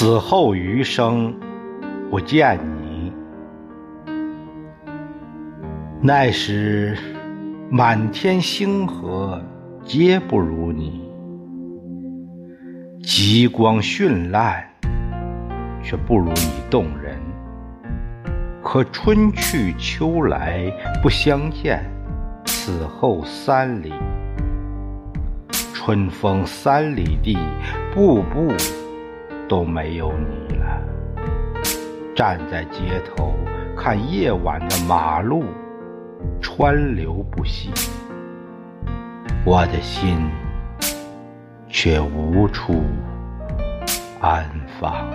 此后余生不见你，那时满天星河皆不如你，极光绚烂，却不如你动人。可春去秋来不相见，此后三里，春风三里地，步步。都没有你了。站在街头看夜晚的马路，川流不息，我的心却无处安放。